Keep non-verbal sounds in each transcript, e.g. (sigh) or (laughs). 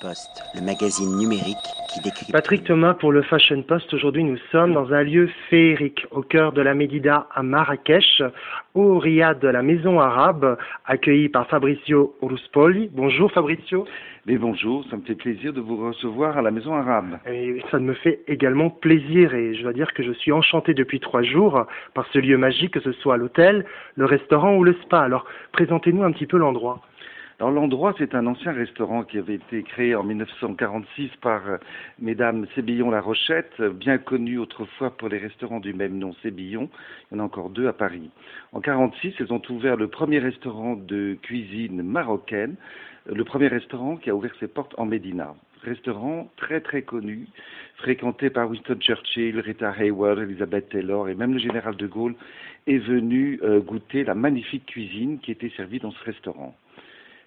Post, le magazine numérique qui décrit. Patrick Thomas pour le Fashion Post. Aujourd'hui, nous sommes dans un lieu féerique au cœur de la Médida à Marrakech, au Riyad de la Maison Arabe, accueilli par Fabrizio Ruspoli. Bonjour Fabrizio. Mais bonjour, ça me fait plaisir de vous recevoir à la Maison Arabe. Et ça me fait également plaisir et je dois dire que je suis enchanté depuis trois jours par ce lieu magique, que ce soit l'hôtel, le restaurant ou le spa. Alors, présentez-nous un petit peu l'endroit. Alors l'endroit, c'est un ancien restaurant qui avait été créé en 1946 par euh, mesdames Sébillon-La Rochette, bien connues autrefois pour les restaurants du même nom, Sébillon. Il y en a encore deux à Paris. En 1946, elles ont ouvert le premier restaurant de cuisine marocaine, le premier restaurant qui a ouvert ses portes en Médina. Restaurant très très connu, fréquenté par Winston Churchill, Rita Hayworth, Elizabeth Taylor et même le général de Gaulle est venu euh, goûter la magnifique cuisine qui était servie dans ce restaurant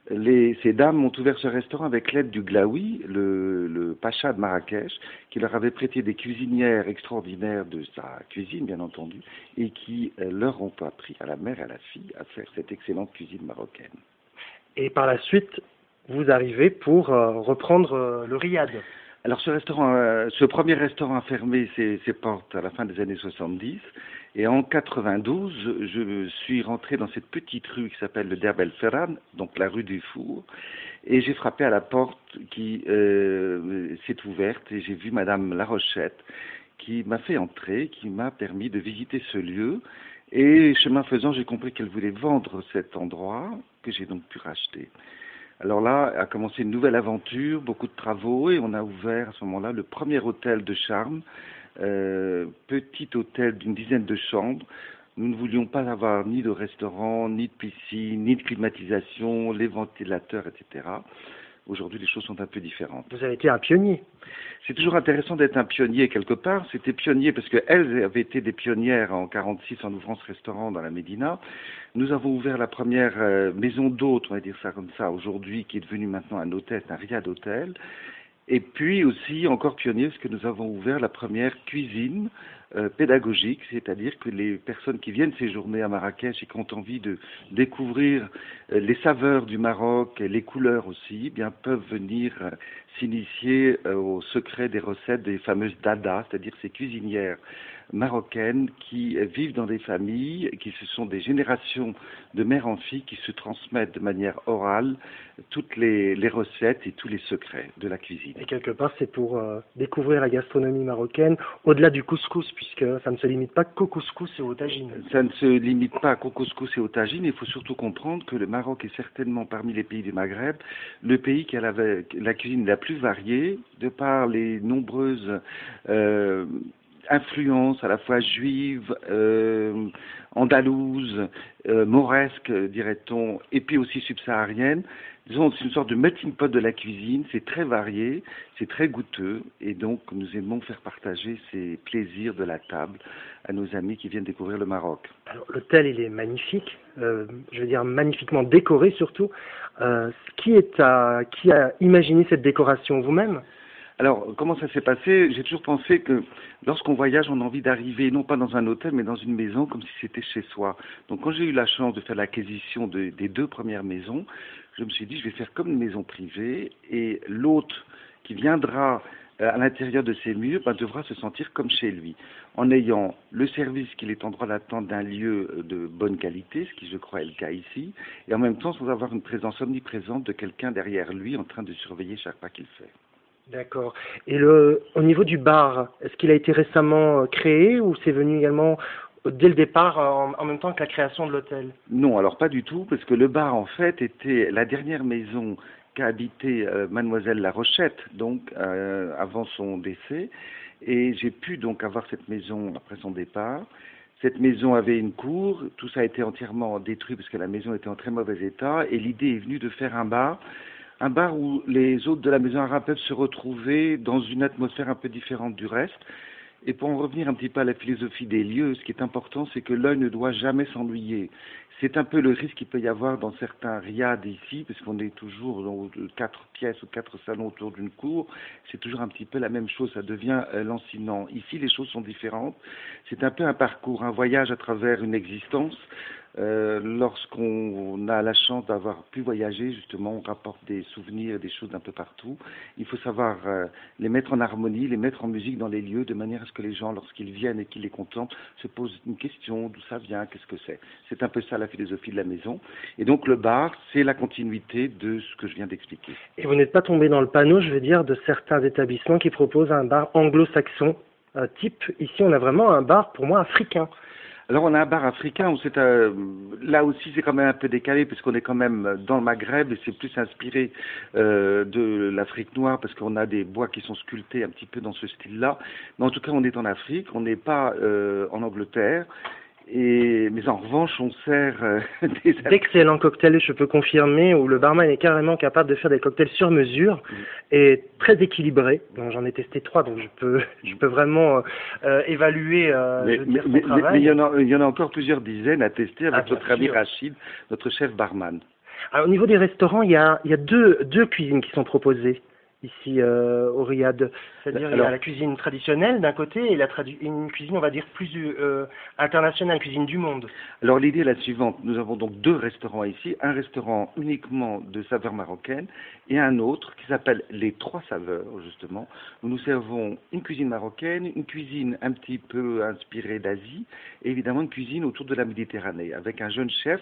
ces dames ont ouvert ce restaurant avec l'aide du Glaoui, le, pacha de Marrakech, qui leur avait prêté des cuisinières extraordinaires de sa cuisine, bien entendu, et qui euh, leur ont appris à la mère et à la fille à faire cette excellente cuisine marocaine. Et par la suite, vous arrivez pour euh, reprendre euh, le riad. Alors ce restaurant, ce premier restaurant a fermé ses, portes à la fin des années 70 et en 92, je suis rentré dans cette petite rue qui s'appelle le Derbel Ferran, donc la rue du Four, et j'ai frappé à la porte qui euh, s'est ouverte et j'ai vu Madame Larochette qui m'a fait entrer, qui m'a permis de visiter ce lieu. Et chemin faisant, j'ai compris qu'elle voulait vendre cet endroit que j'ai donc pu racheter. Alors là a commencé une nouvelle aventure, beaucoup de travaux, et on a ouvert à ce moment-là le premier hôtel de charme euh, petit hôtel d'une dizaine de chambres. Nous ne voulions pas avoir ni de restaurant, ni de piscine, ni de climatisation, les ventilateurs, etc. Aujourd'hui, les choses sont un peu différentes. Vous avez été un pionnier. C'est toujours intéressant d'être un pionnier quelque part. C'était pionnier parce qu'elles avaient été des pionnières en 46 en ouvrant ce restaurant dans la Médina. Nous avons ouvert la première euh, maison d'hôtes, on va dire ça comme ça, aujourd'hui, qui est devenue maintenant un hôtel, un riad hôtel. Et puis aussi, encore pionnier, parce que nous avons ouvert la première cuisine euh, pédagogique, c'est-à-dire que les personnes qui viennent séjourner à Marrakech et qui ont envie de découvrir euh, les saveurs du Maroc, les couleurs aussi, eh bien peuvent venir euh, s'initier au secret des recettes des fameuses dada, c'est-à-dire ces cuisinières marocaines qui vivent dans des familles, qui ce sont des générations de mère en fille qui se transmettent de manière orale toutes les, recettes et tous les secrets de la cuisine. Et quelque part, c'est pour euh, découvrir la gastronomie marocaine au-delà du couscous, puisque ça ne se limite pas qu'au couscous et aux tagines. Ça ne se limite pas qu'au couscous et aux tagines. Il faut surtout comprendre que le Maroc est certainement parmi les pays du Maghreb le pays qui a la, la cuisine la plus variée, de par les nombreuses euh, influence à la fois juive, euh, andalouse, euh, mauresque, dirait-on, et puis aussi subsaharienne. Disons, c'est une sorte de melting pot de la cuisine, c'est très varié, c'est très goûteux, et donc nous aimons faire partager ces plaisirs de la table à nos amis qui viennent découvrir le Maroc. Alors l'hôtel, il est magnifique, euh, je veux dire magnifiquement décoré surtout. Euh, qui, a imaginé cette décoration Vous-même? Alors, comment ça s'est passé? J'ai toujours pensé que lorsqu'on voyage, on a envie d'arriver non pas dans un hôtel, mais dans une maison comme si c'était chez soi. Donc, quand j'ai eu la chance de faire l'acquisition des deux premières maisons, je me suis dit, je vais faire comme une maison privée et l'hôte qui viendra euh, à l'intérieur de ces murs ben, devra se sentir comme chez lui, en ayant le service qu'il est en droit d'attendre d'un lieu de bonne qualité, ce qui je crois est le cas ici, et en même temps sans avoir une présence omniprésente de quelqu'un derrière lui en train de surveiller chaque pas qu'il fait. D'accord. Et au niveau du bar, est-ce qu'il a été récemment euh, créé ou c'est venu également euh, dès le départ en, même temps que la création de l'hôtel? Non, alors pas du tout, parce que le bar en fait était la dernière maison qu'a habité euh, mademoiselle La Rochette, donc avant son décès, et j'ai pu donc avoir cette maison après son départ. Cette maison avait une cour, tout ça a été entièrement détruit parce que la maison était en très mauvais état, et l'idée est venue de faire un bar un bar où les hôtes de la maison arabe peuvent se retrouver dans une atmosphère un peu différente du reste. Et pour en revenir un petit peu à la philosophie des lieux, ce qui est important, c'est que l'œil ne doit jamais s'ennuyer. C'est un peu le risque qu'il peut y avoir dans certains riads ici, parce qu'on est toujours dans quatre pièces ou quatre salons autour d'une cour. C'est toujours un petit peu la même chose, ça devient euh, lancinant. Ici, les choses sont différentes. C'est un peu un parcours, un voyage à travers une existence Euh, lorsqu'on a la chance d'avoir pu voyager, justement, on rapporte des souvenirs, des choses d'un peu partout. Il faut savoir euh, les mettre en harmonie, les mettre en musique dans les lieux, de manière à ce que les gens, lorsqu'ils viennent et qu'ils les contemplent, se posent une question, d'où ça vient, qu'est-ce que c'est. C'est un peu ça la philosophie de la maison. Et donc le bar, c'est la continuité de ce que je viens d'expliquer. Et vous n'êtes pas tombé dans le panneau, je veux dire, de certains établissements qui proposent un bar anglo-saxon euh, type. Ici, on a vraiment un bar, pour moi, africain. Alors on a un bar africain où c'est euh, là aussi c'est quand même un peu décalé puisqu'on est quand même dans le Maghreb et c'est plus inspiré euh, de l'Afrique noire parce qu'on a des bois qui sont sculptés un petit peu dans ce style-là. Mais en tout cas on est en Afrique, on n'est pas euh, en Angleterre et, mais en revanche, on sert euh, (laughs) des d'excellents cocktails, je peux confirmer, où le barman est carrément capable de faire des cocktails sur mesure mm. et très équilibrés. Donc j'en ai testé trois, donc je peux, (laughs) je peux vraiment euh, évaluer euh, mais, mais, mais, mais, il, y en a, il y en a encore plusieurs dizaines à tester avec ah, notre ami Rachid, notre chef barman. Alors, au niveau des restaurants, il y a, il y a deux, deux cuisines qui sont proposées ici euh, au Riyad. C'est-à-dire il y a la cuisine traditionnelle d'un côté et la une cuisine, on va dire, plus euh, internationale, cuisine du monde. Alors l'idée est la suivante. Nous avons donc deux restaurants ici. Un restaurant uniquement de saveurs marocaines et un autre qui s'appelle Les Trois Saveurs, justement, où nous servons une cuisine marocaine, une cuisine un petit peu inspirée d'Asie et évidemment une cuisine autour de la Méditerranée avec un jeune chef,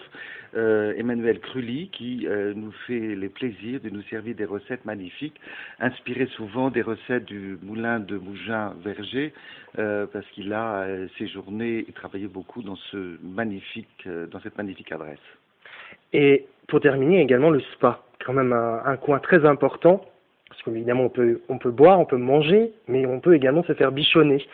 euh, Emmanuel Crully, qui euh, nous fait les plaisirs de nous servir des recettes magnifiques inspiré souvent des recettes du moulin de Mougin Verger, euh, parce qu'il a euh, séjourné et travaillé beaucoup dans, ce magnifique, euh, dans cette magnifique adresse. Et pour terminer, également le spa, quand même un, un coin très important, parce qu'évidemment on peut, on peut boire, on peut manger, mais on peut également se faire bichonner.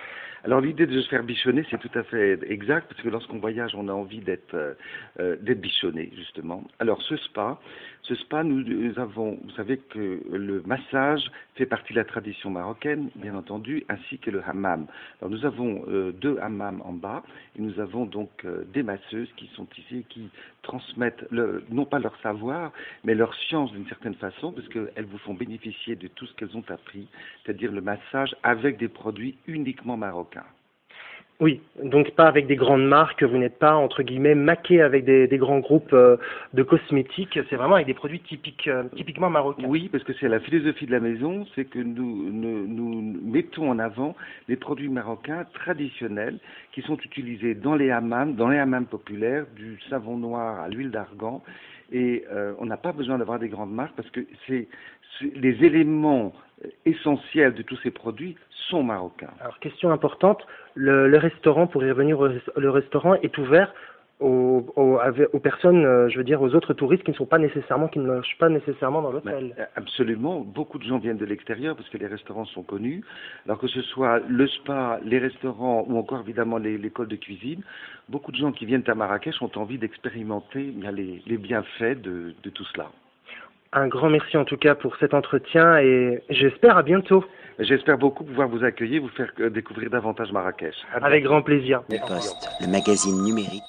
Alors l'idée de se faire bichonner, c'est tout à fait exact, parce que lorsqu'on voyage, on a envie d'être euh, d'être bichonné, justement. Alors ce spa, ce spa, nous, avons, vous savez que le massage fait partie de la tradition marocaine, bien entendu, ainsi que le hammam. Alors nous avons euh, deux hammams en bas, et nous avons donc euh, des masseuses qui sont ici, qui transmettent le, non pas leur savoir, mais leur science d'une certaine façon, parce qu'elles vous font bénéficier de tout ce qu'elles ont appris, c'est-à-dire le massage avec des produits uniquement marocains. Oui, donc pas avec des grandes marques, vous n'êtes pas entre guillemets maqué avec des, grands groupes euh, de cosmétiques, c'est vraiment avec des produits euh, typiquement marocains. Oui, parce que c'est la philosophie de la maison, c'est que nous, nous, nous, mettons en avant les produits marocains traditionnels qui sont utilisés dans les hammams, dans les hammams populaires, du savon noir à l'huile d'argan, et euh, on n'a pas besoin d'avoir des grandes marques parce que c'est les éléments essentiels de tous ces produits sont marocains. Alors, question importante, le, le restaurant, pour y revenir, le restaurant est ouvert aux, aux, aux, personnes, euh, je veux dire, aux autres touristes qui ne sont pas nécessairement, qui ne logent pas nécessairement dans l'hôtel. Euh, absolument. Beaucoup de gens viennent de l'extérieur parce que les restaurants sont connus. Alors que ce soit le spa, les restaurants ou encore évidemment l'école de cuisine, beaucoup de gens qui viennent à Marrakech ont envie d'expérimenter les, les, bienfaits de, de tout cela. Un grand merci en tout cas pour cet entretien et j'espère à bientôt. J'espère beaucoup pouvoir vous accueillir, vous faire euh, découvrir davantage Marrakech. Avec grand plaisir. Le Poste, le magazine numérique